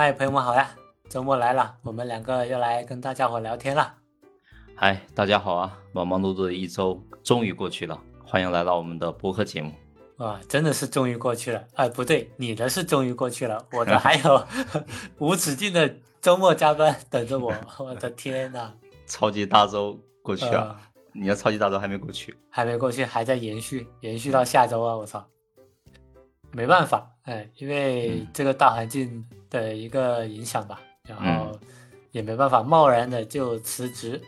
嗨，朋友们好呀！周末来了，我们两个又来跟大家伙聊天了。嗨，大家好啊！忙忙碌碌的一周终于过去了，欢迎来到我们的播客节目。哇，真的是终于过去了。哎，不对，你的是终于过去了，我的还有 无止境的周末加班等着我。我的天呐！超级大周过去了，你的超级大周还没过去？还没过去，还在延续，延续到下周啊！我操！没办法，哎，因为这个大环境的一个影响吧，然后也没办法贸然的就辞职。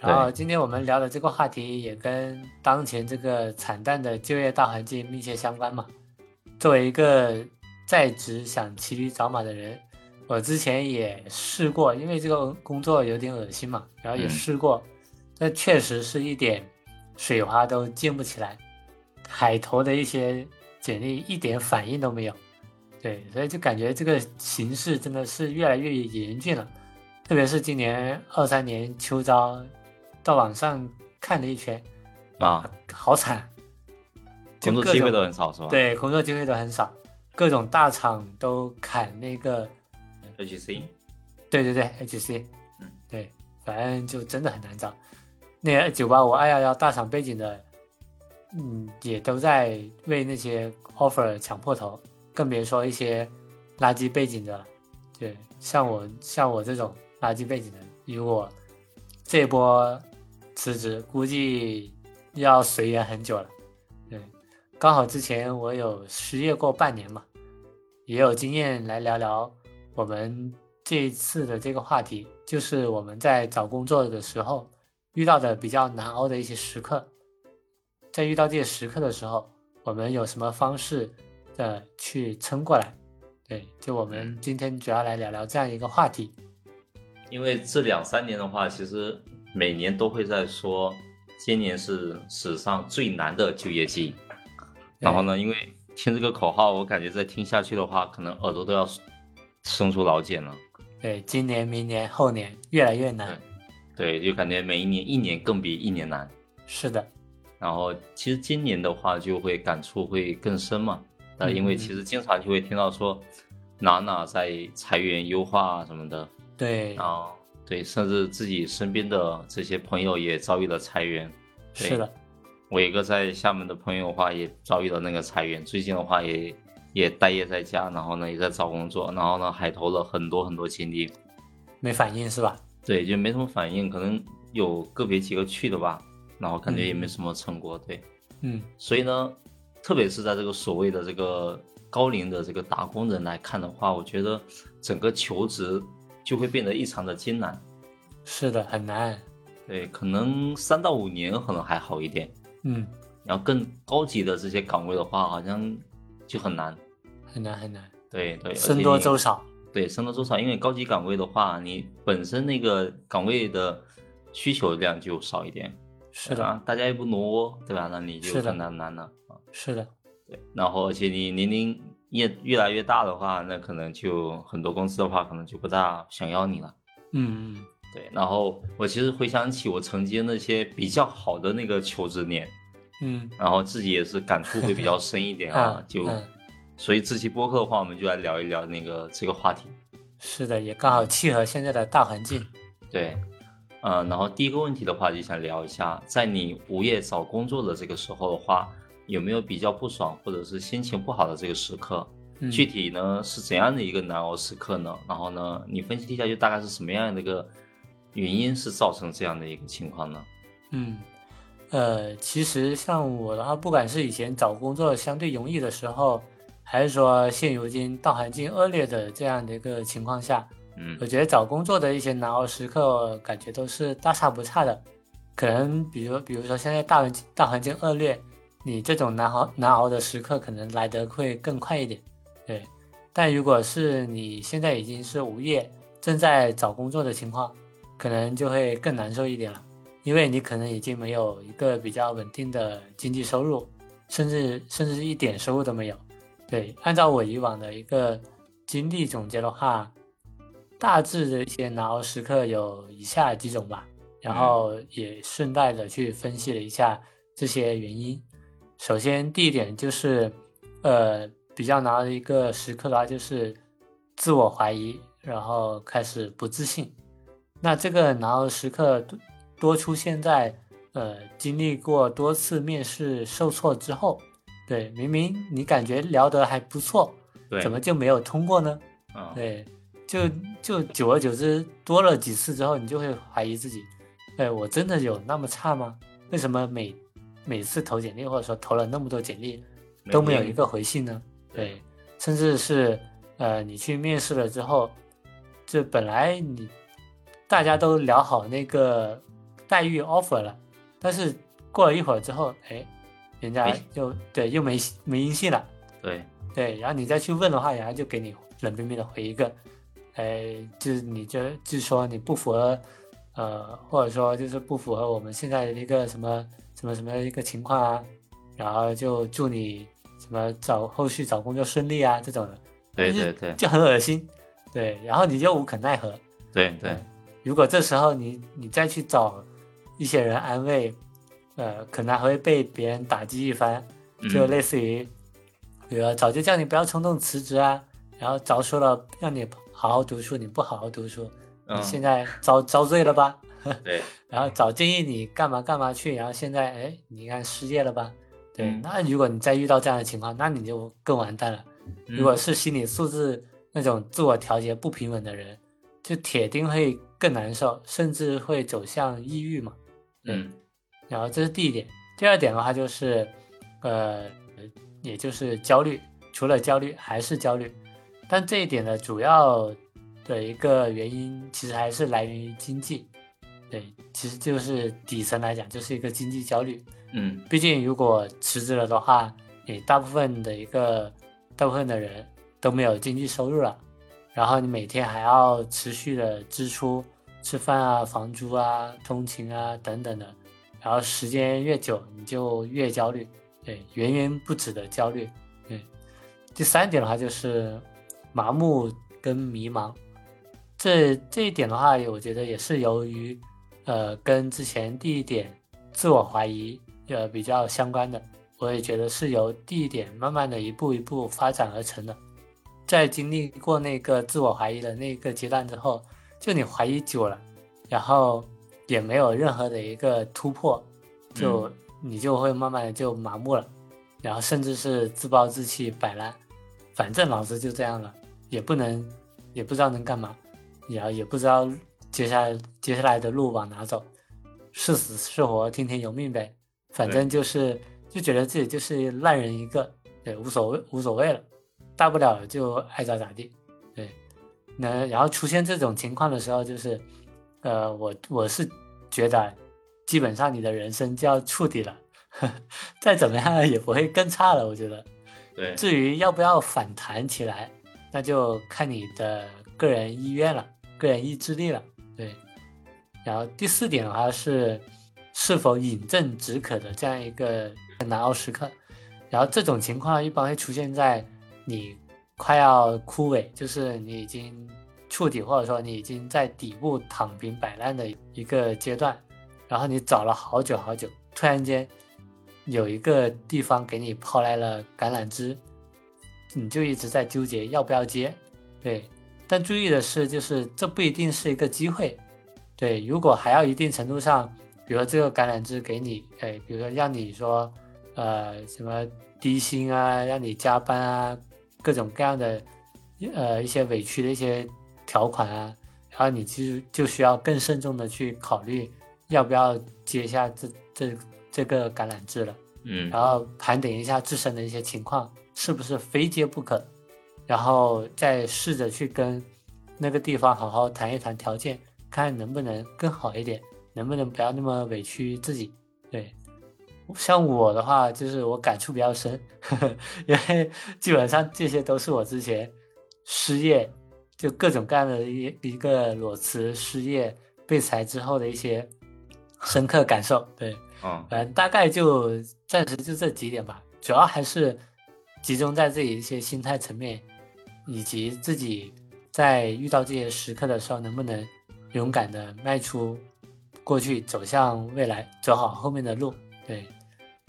然后今天我们聊的这个话题也跟当前这个惨淡的就业大环境密切相关嘛。作为一个在职想骑驴找马的人，我之前也试过，因为这个工作有点恶心嘛，然后也试过，但确实是一点水花都溅不起来，海投的一些。简历一点反应都没有，对，所以就感觉这个形势真的是越来越严峻了。特别是今年二三年秋招，到网上看了一圈，啊，好惨，工作机会都很少，是吧？对，工作机会都很少，各种大厂都砍那个 HC，对对对，HC，嗯，对，反正就真的很难找。那九八五二幺幺大厂背景的。嗯，也都在为那些 offer 抢破头，更别说一些垃圾背景的。对，像我像我这种垃圾背景的，如果这波辞职，估计要随缘很久了。对，刚好之前我有失业过半年嘛，也有经验来聊聊我们这一次的这个话题，就是我们在找工作的时候遇到的比较难熬的一些时刻。在遇到这些时刻的时候，我们有什么方式的去撑过来？对，就我们今天主要来聊聊这样一个话题。因为这两三年的话，其实每年都会在说，今年是史上最难的就业季。然后呢，因为听这个口号，我感觉再听下去的话，可能耳朵都要生出老茧了。对，今年、明年、后年越来越难。对，就感觉每一年一年更比一年难。是的。然后其实今年的话就会感触会更深嘛，呃，因为其实经常就会听到说哪哪在裁员优化啊什么的，对，然后对，甚至自己身边的这些朋友也遭遇了裁员，是的，我一个在厦门的朋友的话也遭遇了那个裁员，最近的话也也待业在家，然后呢也在找工作，然后呢还投了很多很多简历，没反应是吧？对，就没什么反应，可能有个别几个去的吧。然后感觉也没什么成果，对，嗯，所以呢，特别是在这个所谓的这个高龄的这个打工人来看的话，我觉得整个求职就会变得异常的艰难。是的，很难。对，可能三到五年可能还好一点，嗯，然后更高级的这些岗位的话，好像就很难，很难很难。对对，僧多粥少。对，僧多粥少，因为高级岗位的话，你本身那个岗位的需求量就少一点。是的，大家又不挪，对吧？那你就很难难了啊。是的，对。然后，而且你年龄越越来越大的话，那可能就很多公司的话，可能就不大想要你了。嗯嗯，对。然后我其实回想起我曾经那些比较好的那个求职年，嗯，然后自己也是感触会比较深一点啊。就，所以这期播客的话，我们就来聊一聊那个这个话题。是的，也刚好契合现在的大环境。对。呃，然后第一个问题的话，就想聊一下，在你无业找工作的这个时候的话，有没有比较不爽或者是心情不好的这个时刻？具体呢是怎样的一个难熬时刻呢？然后呢，你分析一下，就大概是什么样的一个原因是造成这样的一个情况呢？嗯，呃，其实像我的话，不管是以前找工作相对容易的时候，还是说现如今大环境恶劣的这样的一个情况下。嗯，我觉得找工作的一些难熬时刻，感觉都是大差不差的。可能比如，比如说现在大环大环境恶劣，你这种难熬难熬的时刻可能来得会更快一点。对，但如果是你现在已经是无业，正在找工作的情况，可能就会更难受一点了，因为你可能已经没有一个比较稳定的经济收入，甚至甚至一点收入都没有。对，按照我以往的一个经历总结的话。大致的一些难熬时刻有以下几种吧，然后也顺带的去分析了一下这些原因。首先，第一点就是，呃，比较难的一个时刻的话，就是自我怀疑，然后开始不自信。那这个难熬时刻多多出现在呃经历过多次面试受挫之后。对，明明你感觉聊得还不错，对，怎么就没有通过呢？嗯，对，就就久而久之多了几次之后，你就会怀疑自己，哎，我真的有那么差吗？为什么每每次投简历或者说投了那么多简历都没有一个回信呢？对，甚至是呃，你去面试了之后，这本来你大家都聊好那个待遇 offer 了，但是过了一会儿之后，哎。人家又对又没没音信了，对对，然后你再去问的话，人家就给你冷冰冰的回一个，哎，就是你就就说你不符合，呃，或者说就是不符合我们现在的一个什么什么什么一个情况啊，然后就祝你什么找后续找工作顺利啊这种的，对对对，就很恶心，对，然后你就无可奈何，对对，如果这时候你你再去找一些人安慰。呃，可能还会被别人打击一番，就类似于，比如早就叫你不要冲动辞职啊，然后早说了让你好好读书，你不好好读书，你现在遭遭罪了吧？对。然后早建议你干嘛干嘛去，然后现在哎，你看失业了吧？对。那如果你再遇到这样的情况，那你就更完蛋了。如果是心理素质那种自我调节不平稳的人，就铁定会更难受，甚至会走向抑郁嘛。嗯。然后这是第一点，第二点的话就是，呃，也就是焦虑，除了焦虑还是焦虑，但这一点呢，主要的一个原因其实还是来源于经济，对，其实就是底层来讲就是一个经济焦虑，嗯，毕竟如果辞职了的话，你大部分的一个大部分的人都没有经济收入了，然后你每天还要持续的支出，吃饭啊、房租啊、通勤啊等等的。然后时间越久，你就越焦虑，对，源源不止的焦虑，对。第三点的话就是麻木跟迷茫，这这一点的话，我觉得也是由于，呃，跟之前第一点自我怀疑呃比较相关的。我也觉得是由第一点慢慢的一步一步发展而成的。在经历过那个自我怀疑的那个阶段之后，就你怀疑久了，然后。也没有任何的一个突破，就你就会慢慢的就麻木了，然后甚至是自暴自弃、摆烂，反正老子就这样了，也不能，也不知道能干嘛，然后也不知道接下来接下来的路往哪走，是死是活，听天由命呗，反正就是就觉得自己就是烂人一个，对，无所谓无所谓了，大不了就爱咋咋地，对，那然后出现这种情况的时候就是。呃，我我是觉得，基本上你的人生就要触底了，再怎么样也不会更差了。我觉得，对。至于要不要反弹起来，那就看你的个人意愿了，个人意志力了。对。然后第四点的话是，是否饮鸩止渴的这样一个难熬时刻。然后这种情况一般会出现在你快要枯萎，就是你已经。触底，或者说你已经在底部躺平摆烂的一个阶段，然后你找了好久好久，突然间有一个地方给你抛来了橄榄枝，你就一直在纠结要不要接。对，但注意的是，就是这不一定是一个机会。对，如果还要一定程度上，比如说这个橄榄枝给你，哎，比如说让你说，呃，什么低薪啊，让你加班啊，各种各样的，呃，一些委屈的一些。条款啊，然后你其实就需要更慎重的去考虑要不要接下这这这个橄榄枝了，嗯，然后盘点一下自身的一些情况，是不是非接不可，然后再试着去跟那个地方好好谈一谈条件，看能不能更好一点，能不能不要那么委屈自己。对，像我的话，就是我感触比较深，呵 呵因为基本上这些都是我之前失业。就各种各样的一一个裸辞、失业、被裁之后的一些深刻感受，对，嗯，反正大概就暂时就这几点吧，主要还是集中在自己一些心态层面，以及自己在遇到这些时刻的时候，能不能勇敢的迈出过去，走向未来，走好后面的路。对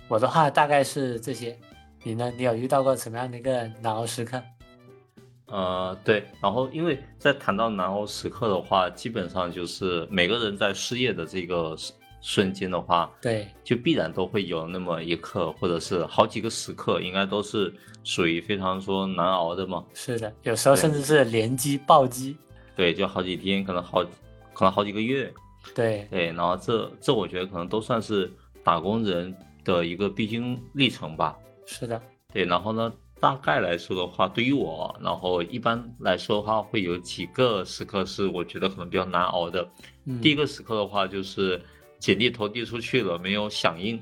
我的话，大概是这些。你呢？你有遇到过什么样的一个难熬时刻？呃，对，然后因为在谈到难熬时刻的话，基本上就是每个人在失业的这个瞬间的话，对，就必然都会有那么一刻，或者是好几个时刻，应该都是属于非常说难熬的嘛。是的，有时候甚至是连击暴击。对，就好几天，可能好，可能好几个月。对对，然后这这我觉得可能都算是打工人的一个必经历程吧。是的。对，然后呢？大概来说的话，对于我，然后一般来说的话，会有几个时刻是我觉得可能比较难熬的。第一个时刻的话，就是简历投递出去了，没有响应。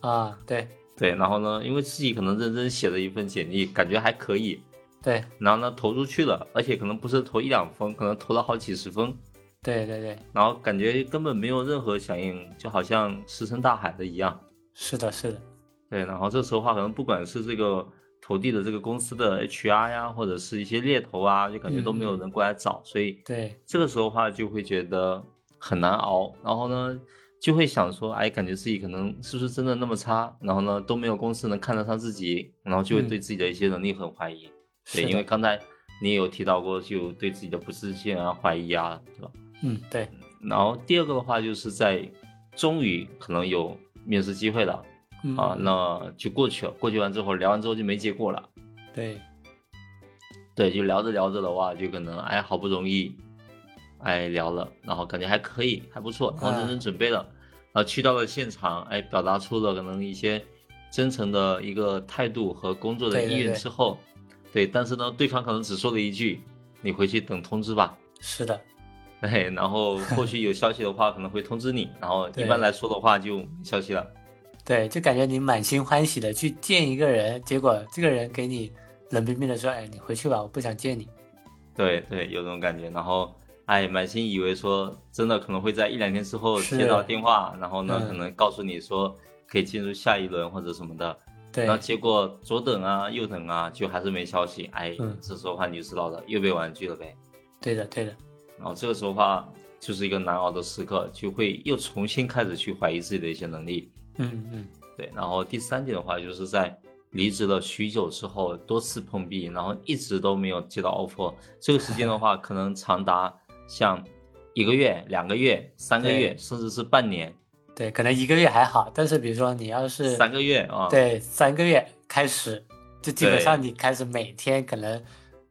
啊，对对，然后呢，因为自己可能认真写了一份简历，感觉还可以。对，然后呢，投出去了，而且可能不是投一两封，可能投了好几十封。对对对，然后感觉根本没有任何响应，就好像石沉大海的一样。是的，是的。对，然后这时候话，可能不管是这个。投递的这个公司的 HR 呀，或者是一些猎头啊，就感觉都没有人过来找，所以对这个时候话就会觉得很难熬。然后呢，就会想说，哎，感觉自己可能是不是真的那么差？然后呢，都没有公司能看得上自己，然后就会对自己的一些能力很怀疑。对，因为刚才你也有提到过，就对自己的不自信啊、怀疑啊，对吧？嗯，对。然后第二个的话，就是在终于可能有面试机会了。啊，那就过去了。过去完之后，聊完之后就没结果了。对，对，就聊着聊着的话，就可能哎，好不容易哎聊了，然后感觉还可以，还不错，然后认真准备了，然后去到了现场，哎，表达出了可能一些真诚的一个态度和工作的意愿之后，对，但是呢，对方可能只说了一句：“你回去等通知吧。”是的，对，然后后续有消息的话可能会通知你，然后一般来说的话就没消息了。对，就感觉你满心欢喜的去见一个人，结果这个人给你冷冰冰的说：“哎，你回去吧，我不想见你。”对对，有这种感觉。然后，哎，满心以为说真的可能会在一两天之后接到电话，然后呢，可能告诉你说可以进入下一轮或者什么的。对。然后结果左等啊，右等啊，就还是没消息。哎，这时候话你就知道了，又被婉拒了呗。对的，对的。然后这个时候话就是一个难熬的时刻，就会又重新开始去怀疑自己的一些能力。嗯嗯，对，然后第三点的话，就是在离职了许久之后，多次碰壁，然后一直都没有接到 offer，这个时间的话，可能长达像一个月、两个月、三个月，甚至是半年。对，可能一个月还好，但是比如说你要是三个月啊，对，三个月开始，就基本上你开始每天可能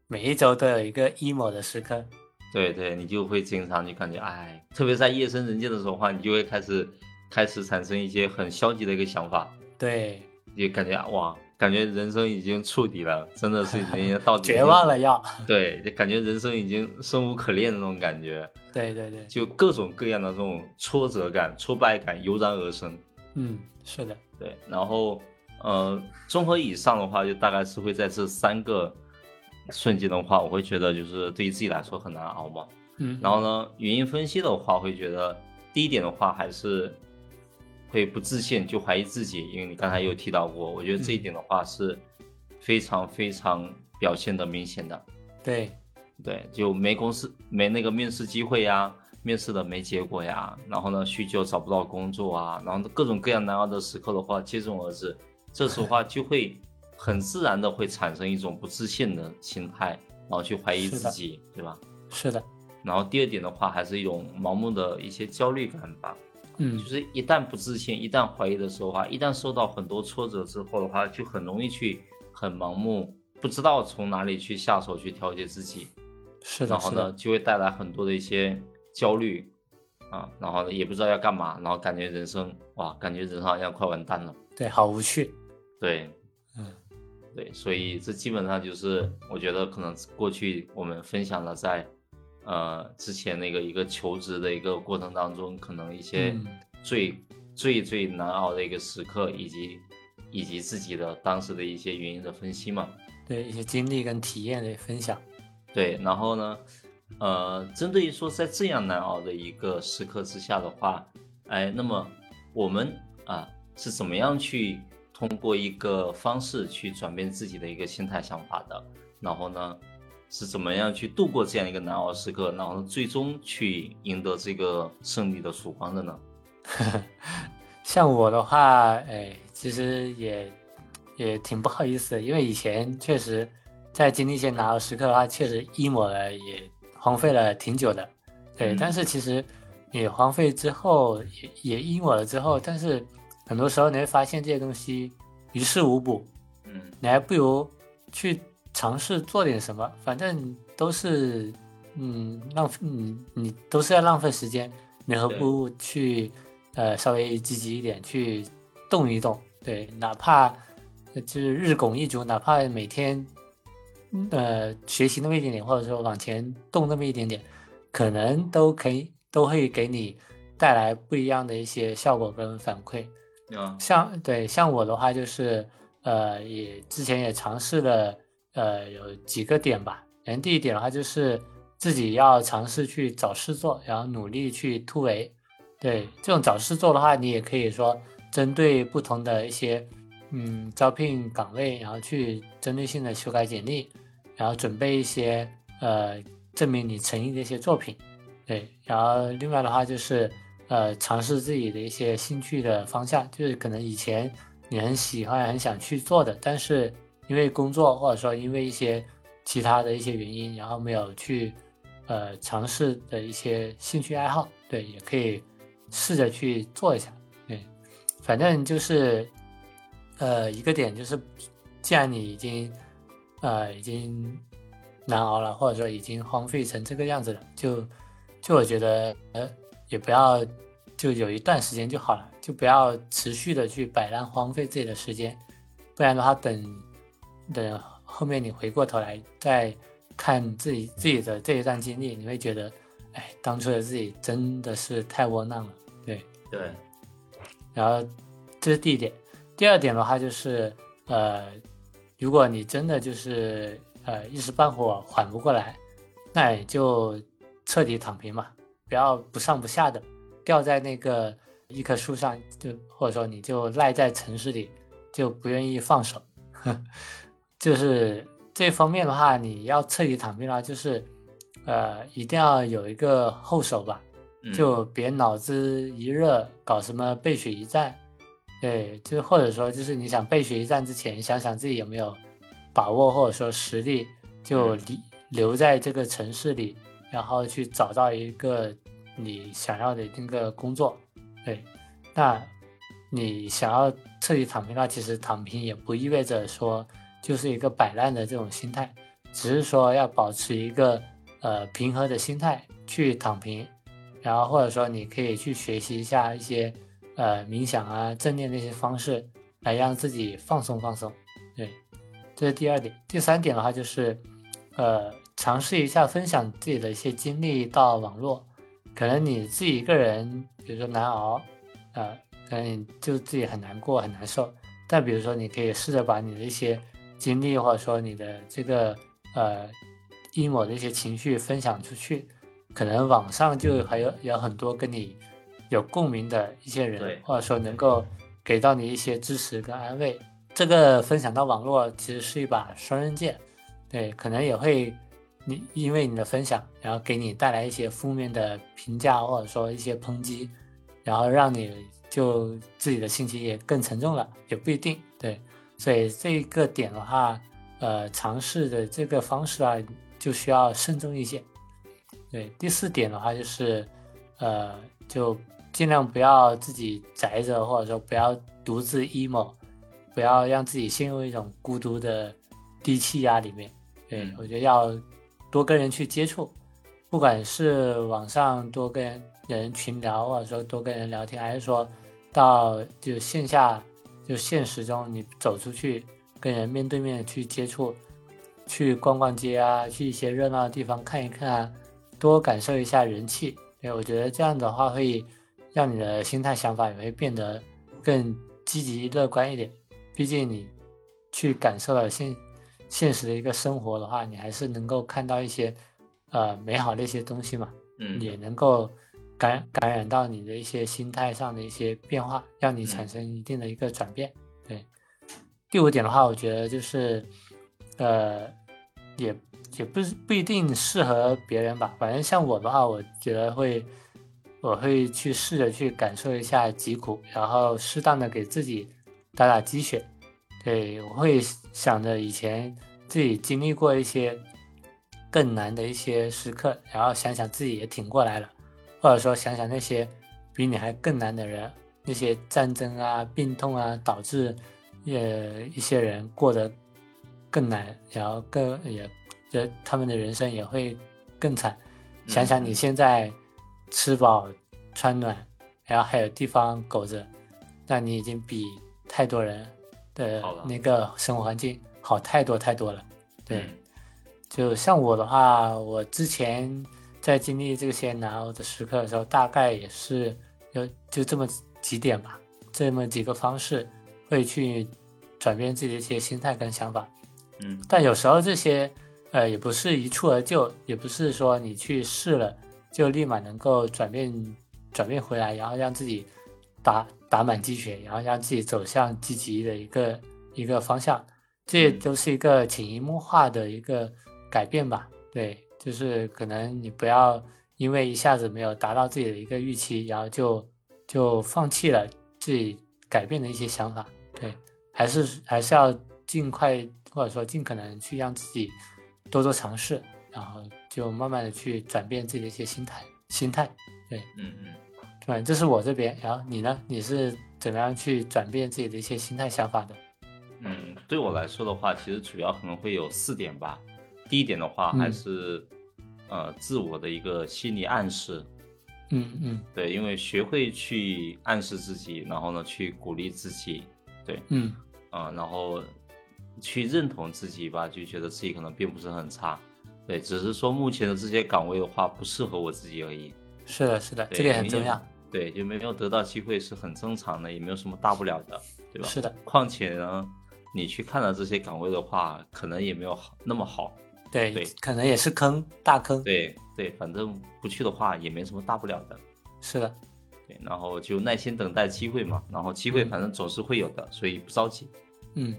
每一周都有一个 emo 的时刻。对对，你就会经常就感觉，哎，特别在夜深人静的时候话，你就会开始。开始产生一些很消极的一个想法，对，就感觉哇，感觉人生已经触底了，真的是已经到绝望了，要对，就感觉人生已经生无可恋的那种感觉，对对对，就各种各样的这种挫折感、挫败感油然而生。嗯，是的，对，然后呃，综合以上的话，就大概是会在这三个瞬间的话，我会觉得就是对于自己来说很难熬嘛。嗯，然后呢，语音分析的话，会觉得第一点的话还是。会不自信，就怀疑自己，因为你刚才有提到过，我觉得这一点的话是非常非常表现的明显的。对，对，就没公司没那个面试机会呀，面试的没结果呀，然后呢，许久找不到工作啊，然后各种各样难熬的时刻的话接踵而至，这时候话就会 很自然的会产生一种不自信的心态，然后去怀疑自己，对吧？是的。然后第二点的话，还是一种盲目的一些焦虑感吧。嗯，就是一旦不自信，一旦怀疑的时候话，一旦受到很多挫折之后的话，就很容易去很盲目，不知道从哪里去下手去调节自己，是的，然后呢，就会带来很多的一些焦虑啊，然后呢，也不知道要干嘛，然后感觉人生哇，感觉人生好像快完蛋了，对，好无趣，对，嗯，对，所以这基本上就是我觉得可能过去我们分享了在。呃，之前那个一个求职的一个过程当中，可能一些最最最难熬的一个时刻，以及以及自己的当时的一些原因的分析嘛。对，一些经历跟体验的分享。对，然后呢，呃，针对于说在这样难熬的一个时刻之下的话，哎，那么我们啊是怎么样去通过一个方式去转变自己的一个心态想法的？然后呢？是怎么样去度过这样一个难熬时刻，然后最终去赢得这个胜利的曙光的呢？像我的话，哎，其实也也挺不好意思的，因为以前确实在经历一些难熬时刻的话，确实 emo 了，也荒废了挺久的。对，但是其实你荒废之后，也也 emo 了之后，但是很多时候你会发现这些东西于事无补。嗯，你还不如去尝试做点什么，反正都是嗯浪费，你你都是要浪费时间，你何不去呃稍微积极一点去动一动？对，哪怕就是日拱一卒，哪怕每天呃学习那么一点点，或者说往前动那么一点点。可能都可以，都会给你带来不一样的一些效果跟反馈。嗯，像对像我的话，就是呃，也之前也尝试了，呃，有几个点吧。然后第一点的话，就是自己要尝试去找事做，然后努力去突围。对这种找事做的话，你也可以说针对不同的一些嗯招聘岗位，然后去针对性的修改简历，然后准备一些呃。证明你诚意的一些作品，对，然后另外的话就是，呃，尝试自己的一些兴趣的方向，就是可能以前你很喜欢、很想去做的，但是因为工作或者说因为一些其他的一些原因，然后没有去，呃，尝试的一些兴趣爱好，对，也可以试着去做一下，对，反正就是，呃，一个点就是，既然你已经，呃，已经。难熬了，或者说已经荒废成这个样子了，就就我觉得，呃，也不要就有一段时间就好了，就不要持续的去摆烂荒废自己的时间，不然的话，等等后面你回过头来再看自己自己的这一段经历，你会觉得，哎，当初的自己真的是太窝囊了，对对。然后这是第一点，第二点的话就是，呃，如果你真的就是。呃，一时半会缓不过来，那也就彻底躺平嘛，不要不上不下的，吊在那个一棵树上，就或者说你就赖在城市里，就不愿意放手。就是这方面的话，你要彻底躺平了，就是呃，一定要有一个后手吧，就别脑子一热搞什么背水一战。对，就或者说就是你想背水一战之前，想想自己有没有。把握或者说实力就留留在这个城市里，然后去找到一个你想要的那个工作。对，那你想要彻底躺平，那其实躺平也不意味着说就是一个摆烂的这种心态，只是说要保持一个呃平和的心态去躺平，然后或者说你可以去学习一下一些呃冥想啊正念那些方式，来让自己放松放松。对。这是第二点，第三点的话就是，呃，尝试一下分享自己的一些经历到网络，可能你自己一个人，比如说难熬，呃，可能就自己很难过很难受，但比如说你可以试着把你的一些经历或者说你的这个呃 emo 的一些情绪分享出去，可能网上就还有有很多跟你有共鸣的一些人，或者说能够给到你一些支持跟安慰。这个分享到网络其实是一把双刃剑，对，可能也会你因为你的分享，然后给你带来一些负面的评价或者说一些抨击，然后让你就自己的心情也更沉重了，也不一定，对，所以这个点的话，呃，尝试的这个方式啊，就需要慎重一些。对，第四点的话就是，呃，就尽量不要自己宅着，或者说不要独自 emo。不要让自己陷入一种孤独的低气压里面。对我觉得要多跟人去接触，不管是网上多跟人群聊，或者说多跟人聊天，还是说到就线下就现实中你走出去跟人面对面去接触，去逛逛街啊，去一些热闹的地方看一看啊，多感受一下人气。对我觉得这样的话会让你的心态想法也会变得更积极乐观一点。毕竟你去感受了现现实的一个生活的话，你还是能够看到一些呃美好的一些东西嘛，嗯，也能够感感染到你的一些心态上的一些变化，让你产生一定的一个转变。对，第五点的话，我觉得就是呃也也不是不一定适合别人吧，反正像我的话，我觉得会我会去试着去感受一下疾苦，然后适当的给自己。打打鸡血，对我会想着以前自己经历过一些更难的一些时刻，然后想想自己也挺过来了，或者说想想那些比你还更难的人，那些战争啊、病痛啊导致呃一些人过得更难，然后更也这他们的人生也会更惨。想想你现在吃饱穿暖，然后还有地方苟着，那你已经比太多人的那个生活环境好太多太多了。对，就像我的话，我之前在经历这些难熬的时刻的时候，大概也是有就这么几点吧，这么几个方式会去转变自己的一些心态跟想法。嗯，但有时候这些。呃，也不是一蹴而就，也不是说你去试了就立马能够转变转变回来，然后让自己打打满鸡血，然后让自己走向积极的一个一个方向，这都是一个潜移默化的一个改变吧。对，就是可能你不要因为一下子没有达到自己的一个预期，然后就就放弃了自己改变的一些想法。对，还是还是要尽快或者说尽可能去让自己。多多尝试，然后就慢慢的去转变自己的一些心态，心态，对，嗯嗯，对，这是我这边，然后你呢？你是怎么样去转变自己的一些心态想法的？嗯，对我来说的话，其实主要可能会有四点吧。第一点的话，还是呃自我的一个心理暗示，嗯嗯，对，因为学会去暗示自己，然后呢去鼓励自己，对，嗯，啊，然后。去认同自己吧，就觉得自己可能并不是很差，对，只是说目前的这些岗位的话不适合我自己而已。是的，是的，这点很重要。对，就没有得到机会是很正常的，也没有什么大不了的，对吧？是的。况且呢，你去看了这些岗位的话，可能也没有好那么好。对对，可能也是坑，大坑。对对，反正不去的话也没什么大不了的。是的。对，然后就耐心等待机会嘛，然后机会反正总是会有的，所以不着急。嗯。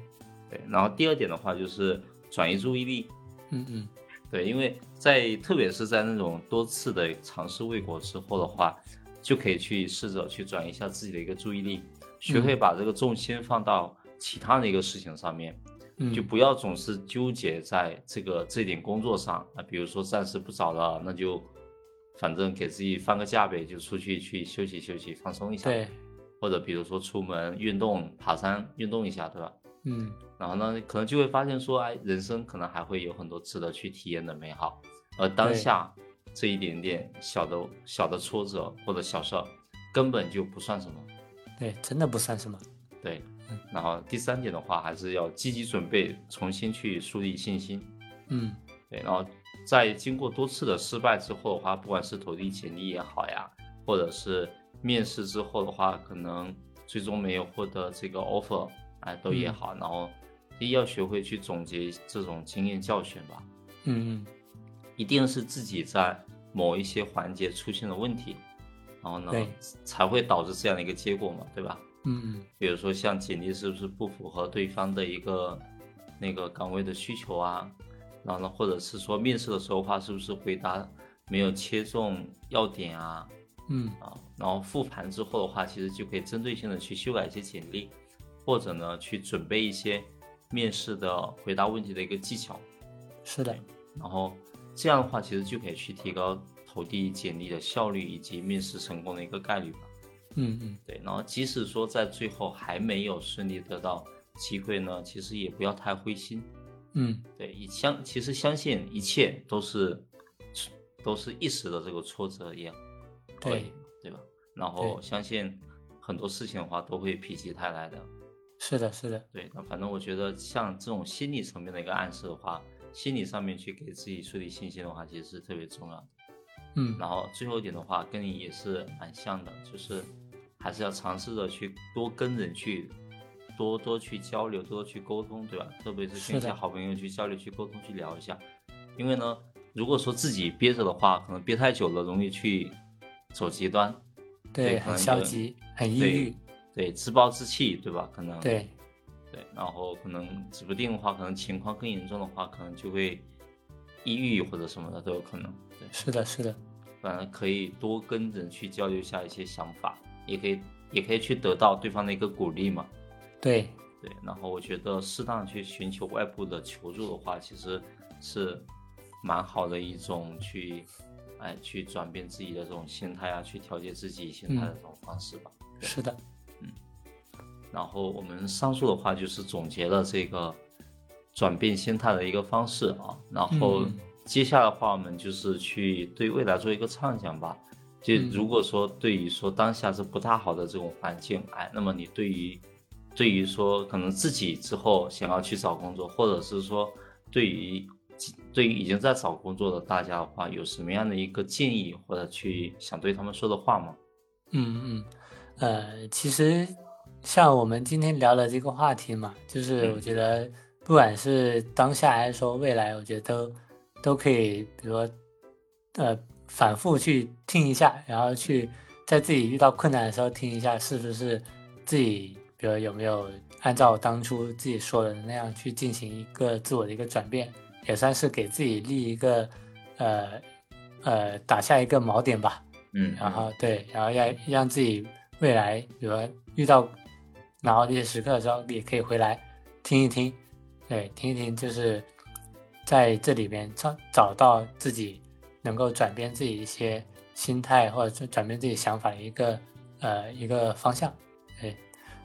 对，然后第二点的话就是转移注意力，嗯嗯，对，因为在特别是在那种多次的尝试未果之后的话，就可以去试着去转移一下自己的一个注意力，学会把这个重心放到其他的一个事情上面，就不要总是纠结在这个这点工作上啊，比如说暂时不找了，那就反正给自己放个假呗，就出去去休息休息，放松一下，对，或者比如说出门运动，爬山运动一下，对吧？嗯。然后呢，可能就会发现说，哎，人生可能还会有很多值得去体验的美好，而当下这一点点小的小的挫折或者小事儿，根本就不算什么。对，真的不算什么。对，然后第三点的话，还是要积极准备，重新去树立信心。嗯，对，然后在经过多次的失败之后的话，不管是投递简历也好呀，或者是面试之后的话，可能最终没有获得这个 offer，哎，都也好，然后。第一要学会去总结这种经验教训吧，嗯嗯，一定是自己在某一些环节出现了问题，然后呢，才会导致这样的一个结果嘛，对吧？嗯嗯，比如说像简历是不是不符合对方的一个那个岗位的需求啊，然后呢，或者是说面试的时候话是不是回答没有切中要点啊？嗯啊，然后复盘之后的话，其实就可以针对性的去修改一些简历，或者呢去准备一些。面试的回答问题的一个技巧，是的，然后这样的话，其实就可以去提高投递简历的效率以及面试成功的一个概率吧。嗯嗯，对。然后即使说在最后还没有顺利得到机会呢，其实也不要太灰心。嗯，对，以相其实相信一切都是都是一时的这个挫折一样，对对吧？然后相信很多事情的话都会否极泰来的。是的，是的，对，那反正我觉得像这种心理层面的一个暗示的话，心理上面去给自己树立信心的话，其实是特别重要的。嗯，然后最后一点的话，跟你也是蛮像的，就是还是要尝试着去多跟人去多多去交流，多多去沟通，对吧？特别是跟一些好朋友去交流、去沟通、去聊一下。因为呢，如果说自己憋着的话，可能憋太久了，容易去走极端，对，很消极，很抑郁。对，自暴自弃，对吧？可能对，对，然后可能指不定的话，可能情况更严重的话，可能就会抑郁或者什么的都有可能。对，是的，是的。反正可以多跟人去交流一下一些想法，也可以，也可以去得到对方的一个鼓励嘛。对，对，然后我觉得适当去寻求外部的求助的话，其实是蛮好的一种去，哎，去转变自己的这种心态啊，去调节自己心态的这种方式吧。是的，嗯。然后我们上述的话就是总结了这个转变心态的一个方式啊，然后接下来的话，我们就是去对未来做一个畅想吧。就如果说对于说当下是不大好的这种环境，哎，那么你对于对于说可能自己之后想要去找工作，或者是说对于对于已经在找工作的大家的话，有什么样的一个建议或者去想对他们说的话吗？嗯嗯，呃，其实像我们今天聊的这个话题嘛，就是我觉得不管是当下还是说未来，我觉得都都可以，比如说呃。反复去听一下，然后去在自己遇到困难的时候听一下，是不是自己，比如有没有按照当初自己说的那样去进行一个自我的一个转变，也算是给自己立一个，呃，呃，打下一个锚点吧。嗯，然后对，然后要让自己未来，比如遇到难熬的一些时刻的时候，也可以回来听一听，对，听一听，就是在这里边找找到自己。能够转变自己一些心态，或者是转变自己想法的一个呃一个方向，对。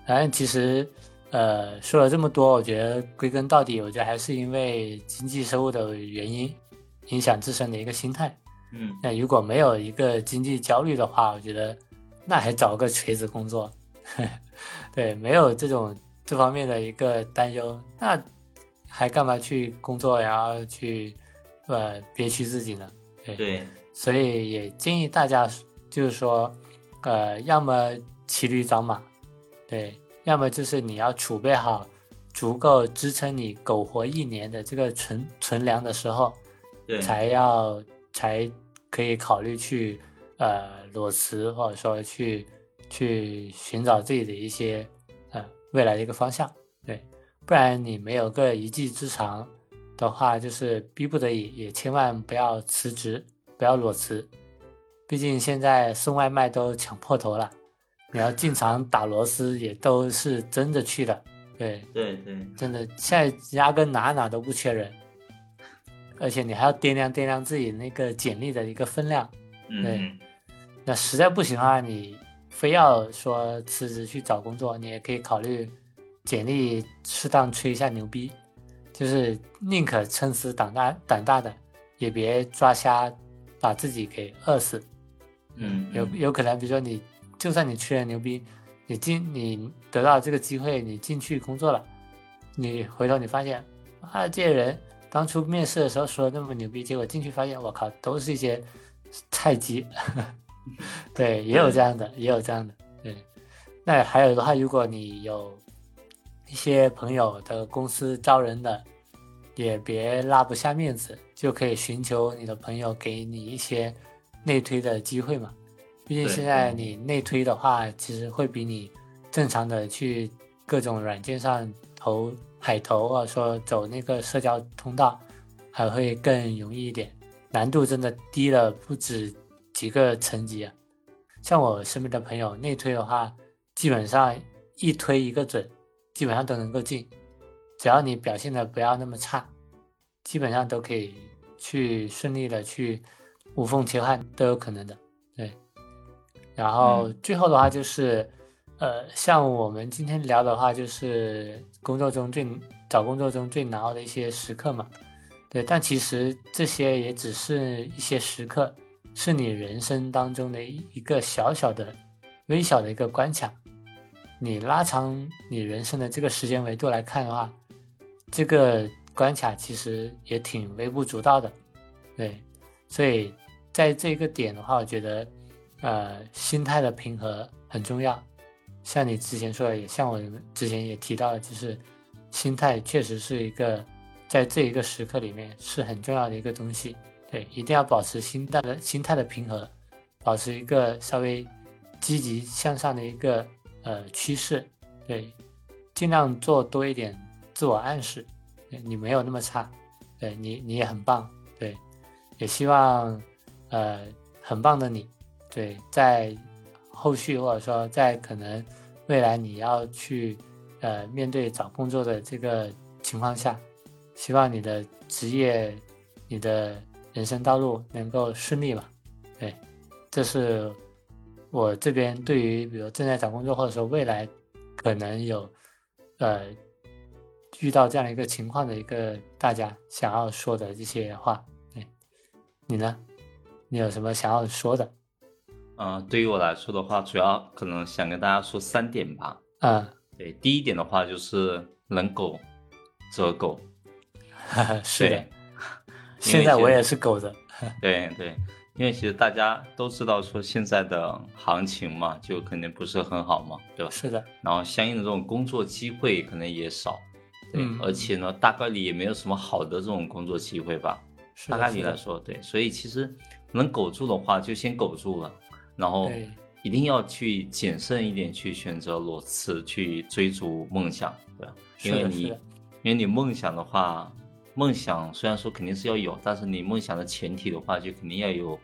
反正其实呃说了这么多，我觉得归根到底，我觉得还是因为经济收入的原因影响自身的一个心态。嗯。那如果没有一个经济焦虑的话，我觉得那还找个锤子工作。对，没有这种这方面的一个担忧，那还干嘛去工作，然后去呃憋屈自己呢？对，所以也建议大家，就是说，呃，要么骑驴找马，对，要么就是你要储备好足够支撑你苟活一年的这个存存粮的时候，对，才要才可以考虑去呃裸辞，或者说去去寻找自己的一些呃未来的一个方向，对，不然你没有个一技之长。的话，就是逼不得已，也千万不要辞职，不要裸辞。毕竟现在送外卖都抢破头了，你要进厂打螺丝也都是真的去的。对对对，真的现在压根哪哪都不缺人，而且你还要掂量掂量自己那个简历的一个分量。对，那实在不行的话，你非要说辞职去找工作，你也可以考虑简历适当吹一下牛逼。就是宁可撑死胆大胆大的，也别抓瞎，把自己给饿死。嗯，有有可能，比如说你，就算你吹了牛逼，你进你得到这个机会，你进去工作了，你回头你发现啊，这些人当初面试的时候说的那么牛逼，结果进去发现，我靠，都是一些菜鸡。对，也有这样的，也有这样的。对，那还有的话，如果你有一些朋友的公司招人的。也别拉不下面子，就可以寻求你的朋友给你一些内推的机会嘛。毕竟现在你内推的话，其实会比你正常的去各种软件上投海投，或者说走那个社交通道，还会更容易一点。难度真的低了不止几个层级啊。像我身边的朋友内推的话，基本上一推一个准，基本上都能够进。只要你表现的不要那么差，基本上都可以去顺利的去无缝切换都有可能的，对。然后最后的话就是，呃，像我们今天聊的话，就是工作中最找工作中最难熬的一些时刻嘛，对。但其实这些也只是一些时刻，是你人生当中的一个小小的、微小的一个关卡。你拉长你人生的这个时间维度来看的话。这个关卡其实也挺微不足道的，对，所以在这个点的话，我觉得，呃，心态的平和很重要。像你之前说的，也像我之前也提到的，就是心态确实是一个在这一个时刻里面是很重要的一个东西。对，一定要保持心态的心态的平和，保持一个稍微积极向上的一个呃趋势。对，尽量做多一点。自我暗示，你没有那么差，对你你也很棒，对，也希望，呃，很棒的你，对，在后续或者说在可能未来你要去呃面对找工作的这个情况下，希望你的职业、你的人生道路能够顺利吧。对，这是我这边对于比如正在找工作或者说未来可能有呃遇到这样一个情况的一个大家想要说的这些话。对，你呢？你有什么想要说的？嗯，对于我来说的话，主要可能想跟大家说三点吧。嗯，对，第一点的话就是能狗则狗。是的，现在我也是狗的。对对，因为其实大家都知道说现在的行情嘛，就肯定不是很好嘛，对吧？是的。然后相应的这种工作机会可能也少，对，嗯而且呢，大概率也没有什么好的这种工作机会吧。大概率来说，对，所以其实能苟住的话，就先苟住了，然后一定要去谨慎一点，去选择裸辞，去追逐梦想，对吧？因为你因为你梦想的话，梦想虽然说肯定是要有，但是你梦想的前提的话，就肯定要有，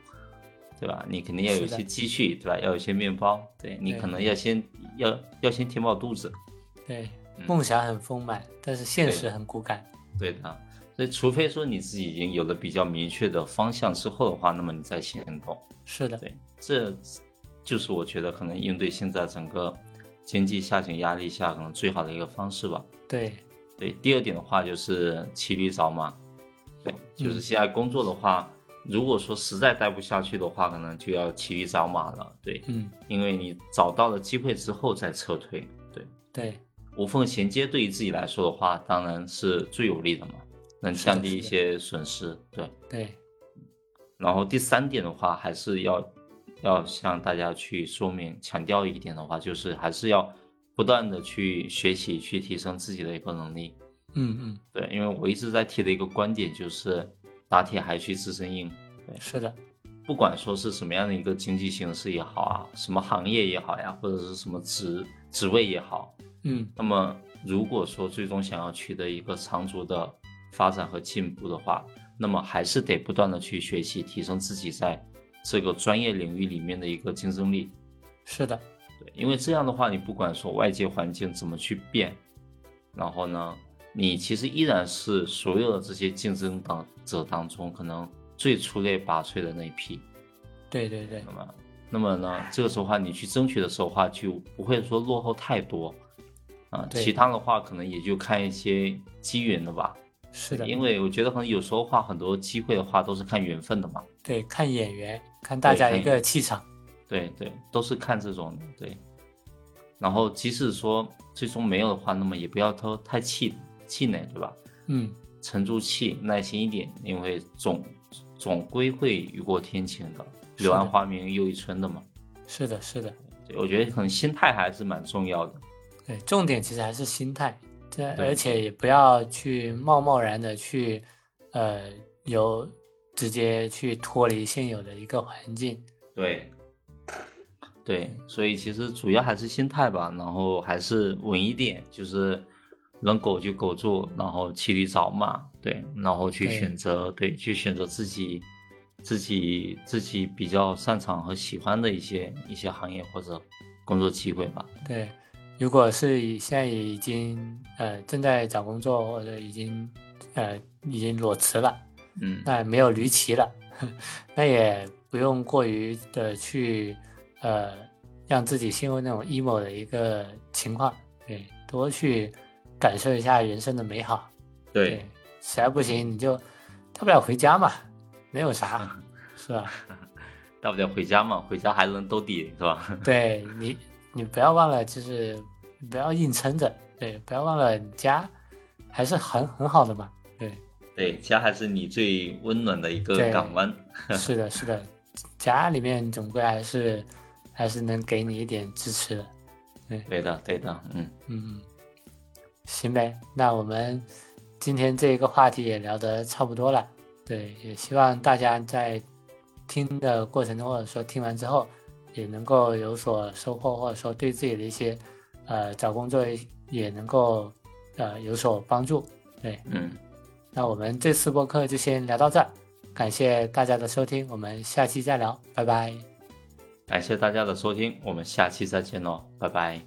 对吧？你肯定要有一些积蓄，对吧？要有一些面包，对你可能要先要要先填饱肚子，对，嗯梦想很丰满，但是现实很骨感。对的。所以，除非说你自己已经有了比较明确的方向之后的话，那么你再行动。是的，对，这就是我觉得可能应对现在整个经济下行压力下可能最好的一个方式吧。对，对，第二点的话就是骑驴找马，对，就是嗯。现在工作的话，如果说实在待不下去的话，可能就要骑驴找马了。对，嗯，因为你找到了机会之后再撤退，对，对，无缝衔接对于自己来说的话，当然是最有利的嘛，能降低一些损失。对，对，然后第三点的话，还是要要向大家去说明、强调一点的话，就是还是要不断的去学习、去提升自己的一个能力。嗯嗯，对，因为我一直在提的一个观点就是打铁还需自身硬。对，是的，不管说是什么样的一个经济形势也好啊，什么行业也好呀，或者是什么职职位也好，嗯那么如果说最终想要取得一个长足的发展和进步的话，那么还是得不断的去学习，提升自己在这个专业领域里面的一个竞争力。是的，对，因为这样的话，你不管说外界环境怎么去变，然后呢，你其实依然是所有的这些竞争当者当中可能最出类拔萃的那一批。对对对那，么，那么呢，这个时候话，你去争取的时候话，就不会说落后太多。啊，对其他的话可能也就看一些机缘了吧。是的，因为我觉得可能有时候话很多机会的话都是看缘分的嘛。对看眼缘，看大家一个气场。对对，都是看这种的对。然后即使说最终没有的话，那么也不要太太气气馁，对吧？嗯，沉住气，耐心一点，因为总总归会雨过天晴的，柳暗花明又一村的嘛。是的，是的，对，我觉得可能心态还是蛮重要的。对，重点其实还是心态，这对而且也不要去贸贸然的去，呃，有直接去脱离现有的一个环境。对，对，所以其实主要还是心态吧，然后还是稳一点，就是能苟就苟住，然后骑驴找马，对，然后去选择，对，去选择自己自己自己比较擅长和喜欢的一些一些行业或者工作机会吧。对，如果是现在已经呃正在找工作或者已经呃已经裸辞了，嗯，那没有驴骑了，那也不用过于的去呃让自己陷入那种 emo 的一个情况，对，多去感受一下人生的美好。对，实在不行你就大不了回家嘛，没有啥，是吧？大不了回家嘛，回家还能兜底是吧？对你，你不要忘了，就是不要硬撑着，对，不要忘了你家还是很很好的嘛，对，对，家还是你最温暖的一个港湾。是的，是的，家里面总归还是还是能给你一点支持的，对。的，对的，嗯，嗯，行呗，那我们今天这一个话题也聊得差不多了，对，也希望大家在听的过程中，或者说听完之后，也能够有所收获，或者说对自己的一些呃找工作也能够呃有所帮助。对，嗯，那我们这次播客就先聊到这儿，感谢大家的收听，我们下期再聊，拜拜。感谢大家的收听，我们下期再见喽，拜拜。